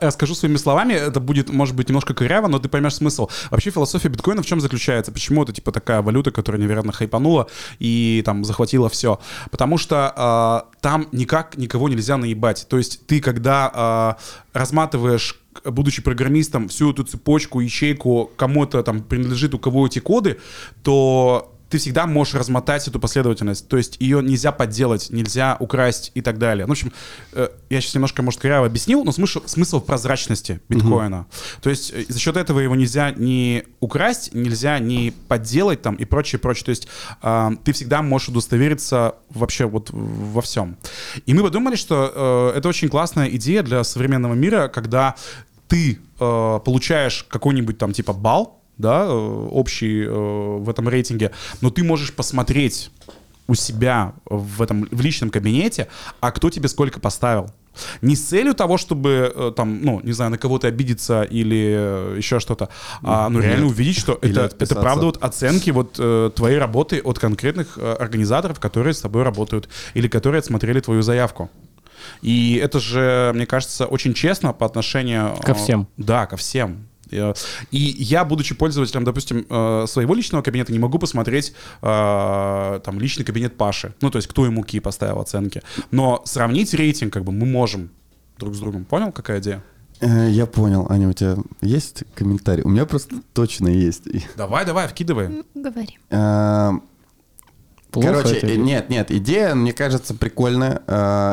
расскажу своими словами, это будет, может быть, немножко коряво, но ты поймешь смысл. Вообще философия биткоина в чем заключается? Почему это, типа, такая валюта, которая невероятно хайпанула и там захватила все? Потому что э, там никак никого нельзя наебать. То есть ты, когда э, разматываешь будучи программистом, всю эту цепочку, ячейку кому-то там принадлежит, у кого эти коды, то ты всегда можешь размотать эту последовательность. То есть ее нельзя подделать, нельзя украсть и так далее. Ну, в общем, э, я сейчас немножко, может, криво объяснил, но смысл, смысл в прозрачности биткоина. То есть э, за счет этого его нельзя не украсть, нельзя не подделать там и прочее, прочее. То есть э, ты всегда можешь удостовериться вообще вот во всем. И мы подумали, что э, это очень классная идея для современного мира, когда ты э, получаешь какой-нибудь там типа балл, да, э, общий э, в этом рейтинге, но ты можешь посмотреть у себя в этом в личном кабинете, а кто тебе сколько поставил. Не с целью того, чтобы э, там, ну, не знаю, на кого-то обидеться или э, еще что-то, а ну реально увидеть, что Или это, это правда вот оценки вот э, твоей работы от конкретных э, организаторов, которые с тобой работают или которые отсмотрели твою заявку. И это же, мне кажется, очень честно по отношению... э, Ко всем. Да, ко всем. И я, будучи пользователем, допустим, э, своего личного кабинета, не могу посмотреть э, там личный кабинет Паши. Ну, то есть, кто ему какие поставил оценки. Но сравнить рейтинг, как бы, мы можем друг с другом. Понял, какая идея? Э, Я понял. Аня, у тебя есть комментарий? У меня просто точно есть. Давай, давай, вкидывай. Говори. Плохо Короче, это нет, нет, идея, мне кажется, прикольная.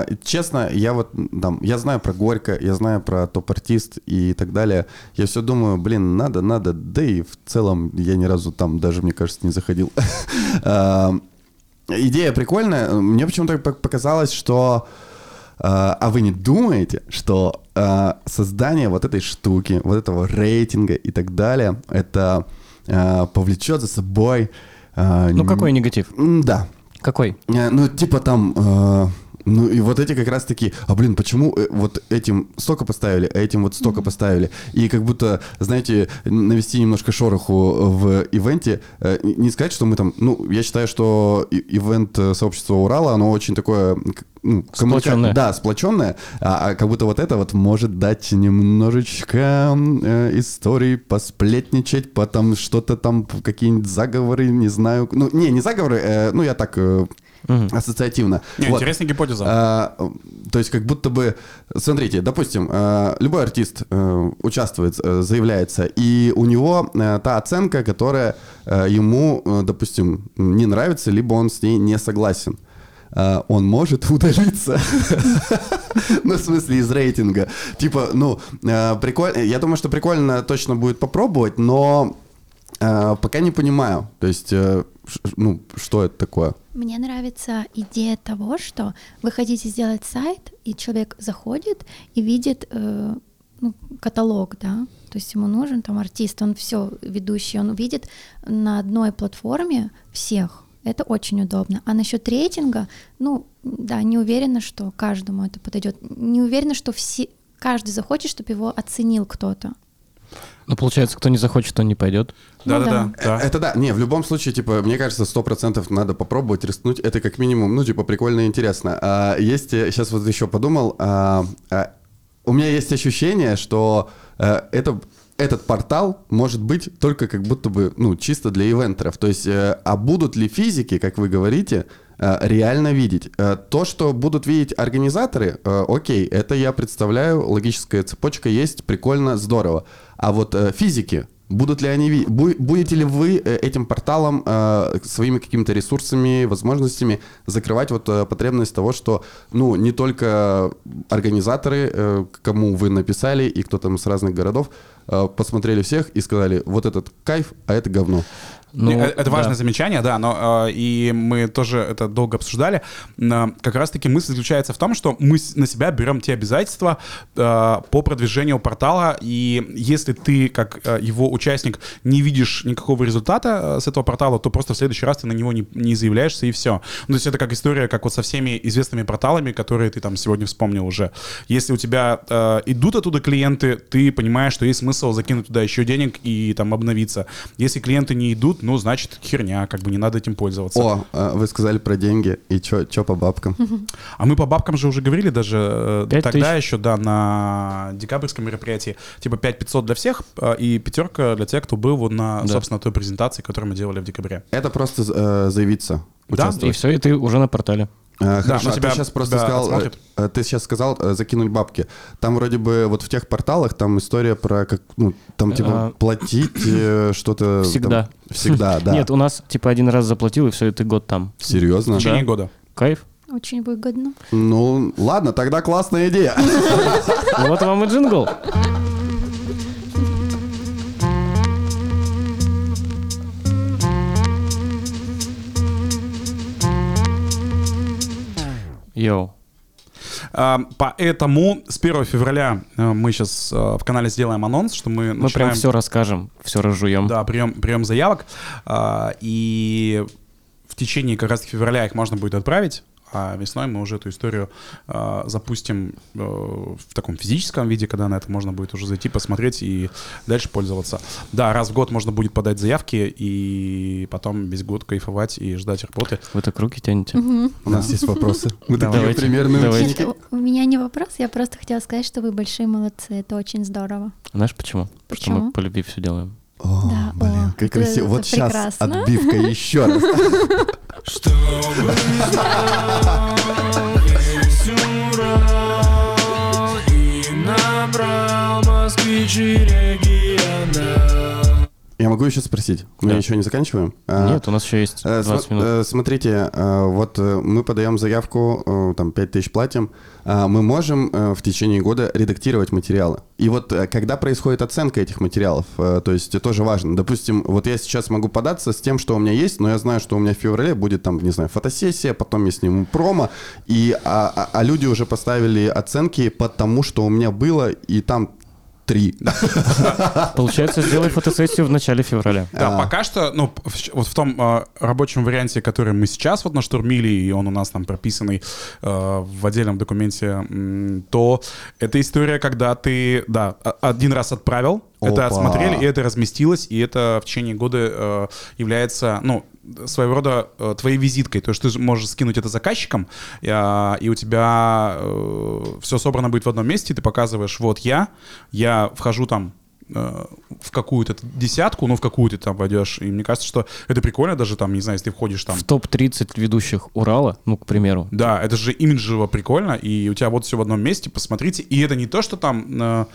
И Честно, я вот там, я знаю про Горько, я знаю про топ-артист и так далее. Я все думаю, блин, надо, надо, да и в целом я ни разу там даже, мне кажется, не заходил. Э, Идея прикольная. Мне почему-то пок- показалось, что э, а вы не думаете, что создание вот этой штуки, вот этого рейтинга и так далее, это повлечет за собой... э, Ну какой негатив? Да. Какой? Э, Ну, типа там... э, ну и вот эти как раз таки, а блин, почему э, вот этим столько поставили, а этим вот столько поставили? И как будто, знаете, навести немножко шороху в ивенте. Не сказать, что мы там, ну, я считаю, что ивент сообщества Урала, оно очень такое... ну, Сплоченное. Да, сплоченное. А, а как будто вот это вот может дать немножечко э, историй, посплетничать, потом что-то там, какие-нибудь заговоры, не знаю. Ну, не, не заговоры, э, ну, я так э, ассоциативно. Не, Вот. интересная гипотеза. А, то есть как будто бы, смотрите, допустим, э, любой артист э, участвует, э, заявляется, и у него та оценка, которая ему, допустим, не нравится, либо он с ней не согласен. Э, Он может удалиться. Ну, в смысле, из рейтинга. Типа, ну, э, прикольно. Я думаю, что прикольно точно будет попробовать, но э, пока не понимаю. То есть, ну, что это такое? Мне нравится идея того, что вы хотите сделать сайт, и человек заходит и видит ну, каталог, да, то есть ему нужен там артист, он все ведущий, он видит на одной платформе всех. Это очень удобно. А насчет рейтинга, ну, да, не уверена, что каждому это подойдет. Не уверена, что все, каждый захочет, чтобы его оценил кто-то. Ну, получается, кто не захочет, он не пойдет. Ну Да-да-да. да. Это да, не, в любом случае, типа, мне кажется, сто процентов надо попробовать, рискнуть. Это как минимум, ну, типа, прикольно и интересно. А, есть, сейчас вот еще подумал, а, а, у меня есть ощущение, что а, это этот портал может быть только как будто бы, ну, чисто для ивентеров. То есть, э, а будут ли физики, как вы говорите, э, реально видеть? Э, То, что будут видеть организаторы, э, окей, это я представляю, логическая цепочка есть, прикольно, здорово. А вот э, физики, Будут ли они будете ли вы э, этим порталом э, своими какими-то ресурсами, возможностями закрывать вот э, потребность того, что ну не только организаторы, кому вы написали и кто там с разных городов посмотрели всех и сказали вот этот кайф, а это говно. Ну, э, это да. важное замечание, да, но э, и мы тоже это долго обсуждали. Но как раз-таки мысль заключается в том, что мы на себя берем те обязательства э, по продвижению портала, и если ты, как э, его участник, не видишь никакого результата э, с этого портала, то просто в следующий раз ты на него не, не заявляешься, и все. Ну, то есть это как история, как вот со всеми известными порталами, которые ты там сегодня вспомнил уже. Если у тебя э, идут оттуда клиенты, ты понимаешь, что есть смысл закинуть туда еще денег и там обновиться. Если клиенты не идут, ну, значит, херня, как бы не надо этим пользоваться. О, э, вы сказали про деньги и чё, чё по бабкам? А мы по бабкам же уже говорили даже э, тогда еще, да, на декабрьском мероприятии. Типа 5500 для всех э, и пятерка для тех, кто был вот на, Да. собственно, той презентации, которую мы делали в декабре. Это просто э, заявиться, Да, И все, и ты уже на портале. А, Да, хорошо, но а тебя- ты сейчас просто тебя сказал, отсмотрят. э, ты сейчас сказал э, закинуть бабки. Там вроде бы вот в тех порталах там история про как, ну, там типа А. платить э, что-то. там- Всегда. всегда, да. Нет, у нас типа один раз заплатил, и все, и ты год там. Серьезно? В течение Да. года. Кайф. Очень выгодно. Ну, ладно, тогда классная идея. Вот вам и джингл. Йоу. А, Поэтому с 1 февраля э, мы сейчас в канале сделаем анонс, что мы Мы прям начинаем... все расскажем, все разжуем. Да, прием, прием заявок. А, И в течение как раз февраля их можно будет отправить. А весной мы уже эту историю а, запустим э, в таком физическом виде, когда на это можно будет уже зайти, посмотреть и дальше пользоваться. Да, раз в год можно будет подать заявки и потом весь год кайфовать и ждать работы. Вы так руки тянете. У нас есть вопросы. Мы такие примерные давайте. ученики. У меня не вопрос, я просто хотела сказать, что вы большие молодцы, это очень здорово. Знаешь почему? Потому что мы Почему? по любви все делаем. О, Да, блин, о, как это- красиво. Вот сейчас прекрасно. отбивка еще раз. Чтобы весь урал И набрал москвичи я могу еще спросить? Мы Да. еще не заканчиваем? А, Нет, у нас еще есть Э, 20 см- минут. э, Смотрите, э, вот э, мы подаем заявку, э, там 5 тысяч платим, а мы можем э, в течение года редактировать материалы. И вот э, когда происходит оценка этих материалов, э, то есть это тоже важно. Допустим, вот я сейчас могу податься с тем, что у меня есть, но я знаю, что у меня в феврале будет там, не знаю, фотосессия, потом я сниму промо, и, а, а- а люди уже поставили оценки по тому, что у меня было, и там три. Получается, сделай фотосессию в начале февраля. Да, А. пока что, ну, вот в том э, рабочем варианте, который мы сейчас вот наштурмили, и он у нас там прописанный э, в отдельном документе, то это история, когда ты, да, а- один раз отправил, это Опа. отсмотрели, и это разместилось, и это в течение года э, является, ну, своего рода э, твоей визиткой. То есть ты же можешь скинуть это заказчикам, э, и у тебя все собрано будет в одном месте, и ты показываешь, вот я, я вхожу там э, в какую-то десятку, ну, в какую ты там войдешь. И мне кажется, что это прикольно даже там, не знаю, если ты входишь там... В топ-30 ведущих Урала, ну, к примеру. Да, это же имиджево прикольно, и у тебя вот все в одном месте, посмотрите. И это не то, что там э,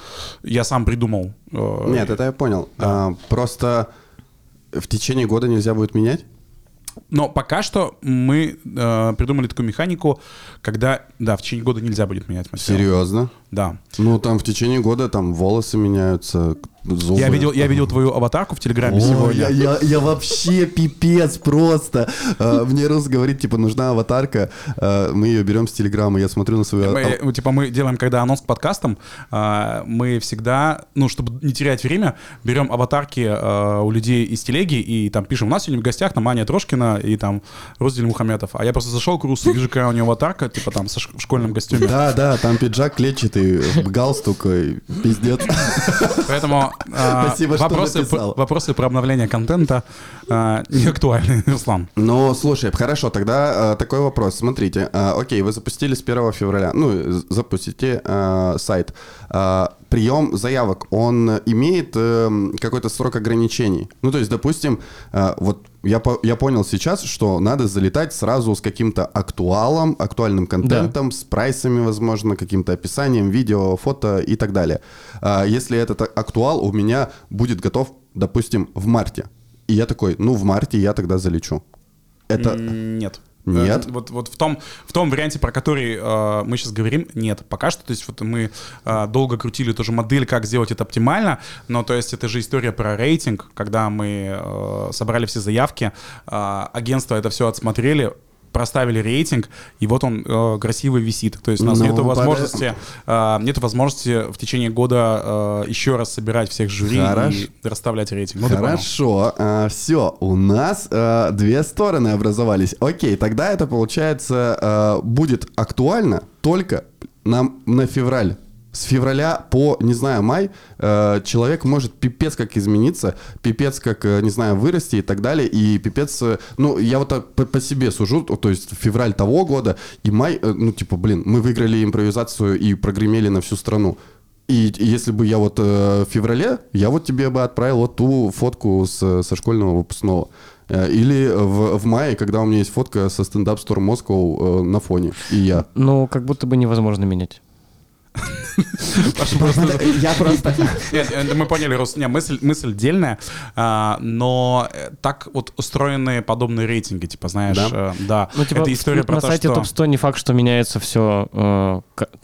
я сам придумал. э, Нет, это я понял. А, Просто в течение года нельзя будет менять? Но пока что мы э, придумали такую механику, когда, да, в течение года нельзя будет менять материал. Серьезно? Да. Ну, там в течение года там волосы меняются, зубы. Я видел, я видел твою аватарку в Телеграме О, сегодня. Я, я- я вообще пипец просто. А, Мне Рус говорит, типа, нужна аватарка. А, Мы ее берем с Телеграма. Я смотрю на свою... Мы, а- э, типа мы делаем, когда анонс к подкастам, а, мы всегда, ну, чтобы не терять время, берем аватарки у людей из телеги и там пишем, у нас сегодня в гостях там Аня Трошкина и там Роздель Мухаметов. А я просто зашел к Русу, вижу, какая у него аватарка, типа там со ш- в школьном костюме. Да, да, там пиджак клетчатый, галстук, и пиздец. Поэтому а, Спасибо, вопросы, вопросы про обновление контента а, не актуальны, Руслан. Ну, слушай, хорошо, тогда э, такой вопрос. Смотрите, э, окей, вы запустили с 1 февраля, ну, з- запустите э, сайт. Э, прием заявок, он имеет э, какой-то срок ограничений? Ну, то есть, допустим, э, вот я, по- я понял сейчас, что надо залетать сразу с каким-то актуалом, актуальным контентом, с прайсами, возможно, каким-то описанием, видео, фото и так далее. А Если этот актуал у меня будет готов, допустим, в марте, и я такой, ну, в марте я тогда залечу. Это... Нет. Нет? Вот, вот в, том, в том варианте, про который э, мы сейчас говорим, нет. Пока что, то есть вот мы э, долго крутили тоже модель, как сделать это оптимально, но то есть это же история про рейтинг, когда мы э, собрали все заявки, э, агентства это все отсмотрели, проставили рейтинг, и вот он э, красиво висит. То есть у нас Ну, нет возможности, э, возможности в течение года э, еще раз собирать всех жюри Хорош. и расставлять рейтинг. Ну. Хорошо, все, у нас э, две стороны образовались. Окей, тогда это получается э, будет актуально только нам на февраль. С февраля по, не знаю, май э, человек может пипец как измениться, пипец как, э, не знаю, вырасти и так далее, и пипец, э, ну, я вот так по, по себе сужу, то, есть февраль того года и май, ну, типа, блин, мы выиграли импровизацию и прогремели на всю страну. И и если бы я вот э, в феврале, я вот тебе бы отправил вот ту фотку с, со школьного выпускного. Или в, в мае, когда у меня есть фотка со стендап Store Moscow э, на фоне, и я. Ну, как будто бы невозможно менять. Я просто... Нет, э, мы поняли, Рус, не, мысль, дельная, а, но э, так вот устроены подобные рейтинги, типа, знаешь, Да? э, Ну, типа, это история на про то, сайте что... топ-100 не факт, что меняется все.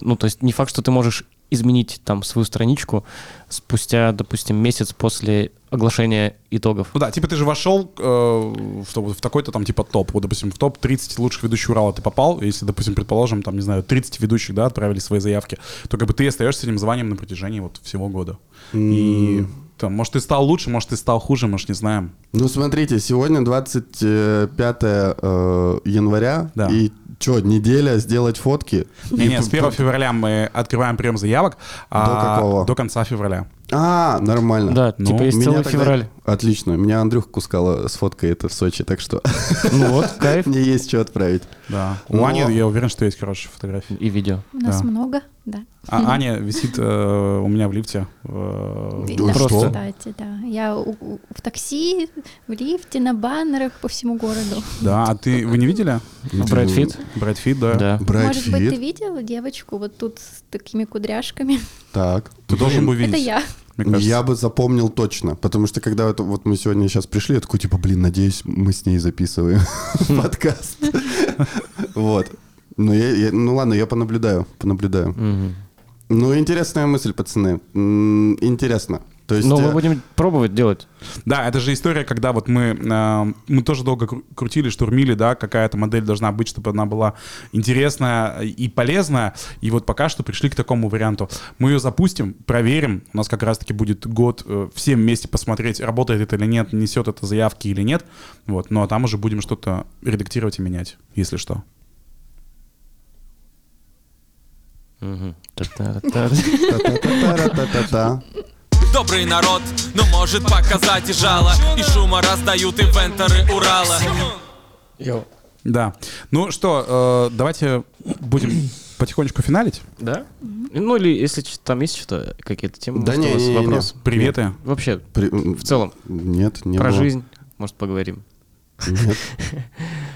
ну, то есть не факт, что ты можешь изменить там свою страничку спустя, допустим, месяц после оглашения итогов. Ну да, типа ты же вошел э, в, в такой-то там типа топ. Вот, допустим, в топ-30 лучших ведущих Урала ты попал. Если, допустим, предположим, там, не знаю, 30 ведущих, да, отправили свои заявки, то как бы ты остаешься с этим званием на протяжении вот всего года. И там, может, ты стал лучше, может, ты стал хуже, может, не знаем. Ну, смотрите, сегодня 25 э, января, Да. и что, неделя сделать фотки? Не, И не, с п- 1 февраля мы открываем прием заявок. а какого? До конца февраля. А, нормально. Да, Ну, типа есть Меня целый тогда- февраль. Отлично. Меня Андрюх кускала с фоткой это в Сочи, так что Ну вот, кайф. мне есть что отправить. Да. У Но- Ани, я уверен, что есть хорошие фотографии. И видео. У нас Да. много, да. А Аня висит э, у меня в лифте. э, Видно, просто. кстати, да. Я у- у- в такси, в лифте, на баннерах по всему городу. Да, а ты, вы не видели? Брэд Фитт? Брэд Фитт, да. Да. Брэд Может быть, ты видел девочку вот тут с такими кудряшками? Так. Ты должен был видеть. Это я. Мне кажется. Я бы запомнил точно, потому что когда это, вот мы сегодня сейчас пришли, я такой, типа, блин, надеюсь, мы с ней записываем подкаст. Вот. Ну, я, ну ладно, я понаблюдаю, понаблюдаю. Ну, интересная мысль, пацаны. Интересно. То есть... Но э, мы будем пробовать делать. Да, это же история, когда вот мы, э, мы тоже долго кру- крутили, штурмили, да, какая-то модель должна быть, чтобы она была интересная и полезная. И вот пока что пришли к такому варианту. Мы ее запустим, проверим. У нас как раз-таки будет год э, всем вместе посмотреть, работает это или нет, несет это заявки или нет. Вот, ну а там уже будем что-то редактировать и менять, если что. Та-та-та. Добрый народ, но может показать и жало И шума раздают ивенторы Урала Йоу. Да. Ну что, э, давайте будем потихонечку финалить. Да? Ну или если там есть что-то, какие-то темы, Да может, у вас не-не-не-не. вопрос? Приветы. Вообще, При- в целом, Нет, не про было. жизнь, может, поговорим. Нет.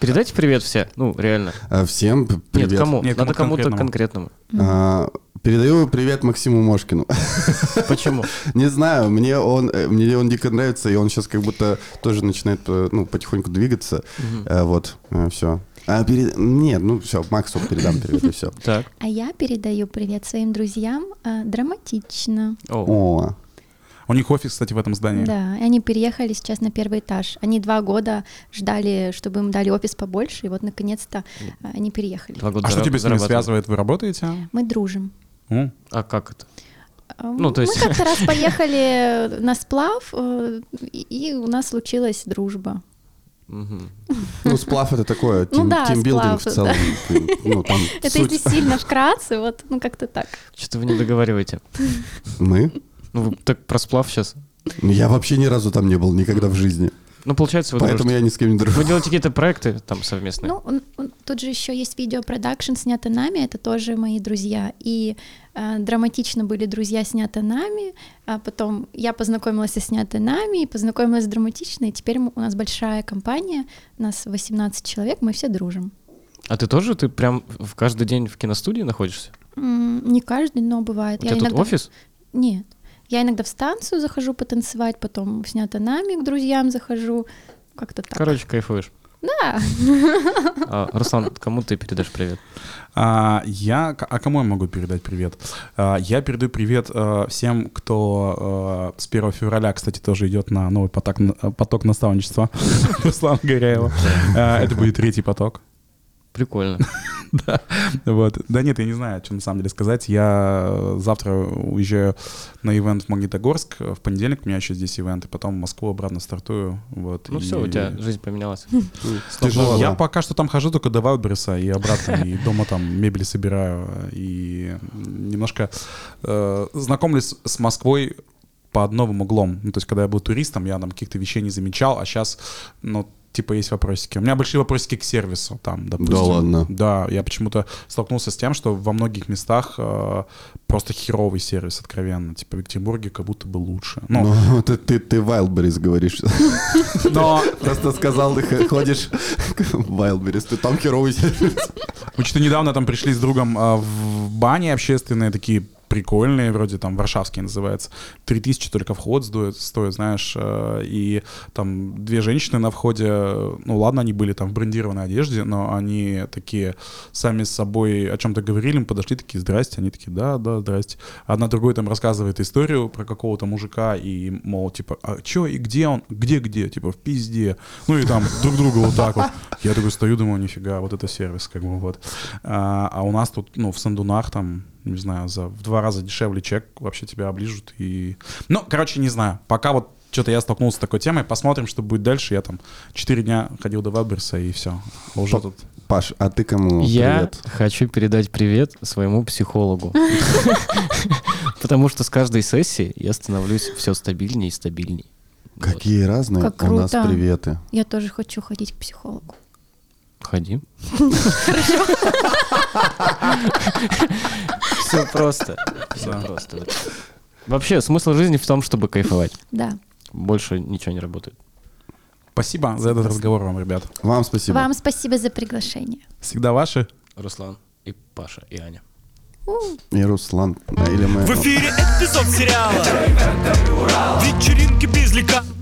Передайте привет все, ну, реально. А, Всем привет. Нет, кому? Нет, Надо кому-то конкретному. А, Передаю привет Максиму Мошкину. Почему? Не знаю, мне он, э, мне он дико нравится, и он сейчас как будто тоже начинает э, ну, потихоньку двигаться. Э, Вот, все. А перед... Нет, ну все, Максу передам привет и все. Так. А я передаю привет своим друзьям а, драматично. О, О, У них офис, кстати, в этом здании. Да, и они переехали сейчас на первый этаж. Они два года ждали, чтобы им дали офис побольше, и вот наконец-то а, они переехали. два года А что тебя с ними связывает? Вы работаете? Мы дружим. М? А как это? А, Ну, то есть- Мы как-то раз поехали на сплав, э, и у нас случилась дружба. Ну сплав это такое, Ну тимбилдинг в целом. Ну, Это если сильно вкратце, вот, ну как-то так. Что-то вы не договариваете. Мы? Ну, вы так про сплав сейчас. Ну, Я вообще ни разу там не был, никогда в жизни. Ну, получается, вы Поэтому дружите. я ни с кем не дружу. Вы делаете какие-то проекты там совместные? Ну, он- он- тут же еще есть видеопродакшн, снято нами, это тоже мои друзья. И э, драматично были друзья, снято нами, а потом я познакомилась со снято нами, и познакомилась с драматично, и теперь мы- у нас большая компания, у нас 18 человек, мы все дружим. А ты тоже, ты прям в каждый день в киностудии находишься? М, Не каждый, но бывает. У тебя тут офис? Нет. Я иногда в станцию захожу потанцевать, потом в снято нами к друзьям захожу, как-то так. Короче, кайфуешь. Да. А, Руслан, кому ты передашь привет? А, я, а кому я могу передать привет? А, я передаю привет э, всем, кто с 1 февраля, кстати, тоже идет на новый поток, поток наставничества Руслана Горяева. А, Это будет третий поток. Прикольно. Да, вот. Да нет, я не знаю, что на самом деле сказать. Я э, завтра уезжаю на ивент в Магнитогорск. В понедельник у меня еще здесь ивент, и потом в Москву обратно стартую. Вот. Ну и- все, у тебя жизнь поменялась. Тяжело, Я пока что там хожу только до Вайлдберриса и обратно, и дома там мебель собираю, и немножко э, знакомлюсь с Москвой под новым углом. Ну, то есть, когда я был туристом, я там каких-то вещей не замечал, а сейчас, ну, типа, есть вопросики. У меня большие вопросики к сервису там, допустим. Да ладно? Да, я почему-то столкнулся с тем, что во многих местах э, просто херовый сервис, откровенно. Типа, в Екатеринбурге как будто бы лучше. Ну, Ну, ты, ты, ты Wildberries говоришь. но Просто сказал, ты ходишь Wildberries, ты там херовый сервис. Мы что-то недавно там пришли с другом а, в бане общественные, такие прикольные, вроде там варшавские называется. 3000 только вход стоит, стоит знаешь, э, и там две женщины на входе, ну ладно, они были там в брендированной одежде, но они такие сами с собой о чем-то говорили, мы подошли такие, здрасте, они такие, да, да, здрасте. Одна другой там рассказывает историю про какого-то мужика и, мол, типа, а чё, и где он, где-где, типа, в пизде. Ну и там друг друга вот так вот. Я такой стою, думаю, нифига, вот это сервис, как бы вот. А, а у нас тут, ну, в Сандунах там, не знаю, за в два раза дешевле чек вообще тебя оближут и... Ну, короче, не знаю. Пока вот что-то я столкнулся с такой темой. Посмотрим, что будет дальше. Я там четыре дня ходил до Веберса и все. Уже тут... Паш, а ты кому Я привет? хочу передать привет своему психологу. Потому что с каждой сессии я становлюсь все стабильнее и стабильнее. Какие разные у нас приветы. Я тоже хочу ходить к психологу. Ходи. Все просто. Все просто. Вообще, смысл жизни в том, чтобы кайфовать. Да. Больше ничего не работает. Спасибо за этот разговор вам, ребят. Вам спасибо. Вам спасибо за приглашение. Всегда ваши. Руслан и Паша и Аня. И Руслан. Или мы... В эфире эпизод сериала Вечеринки без лекарств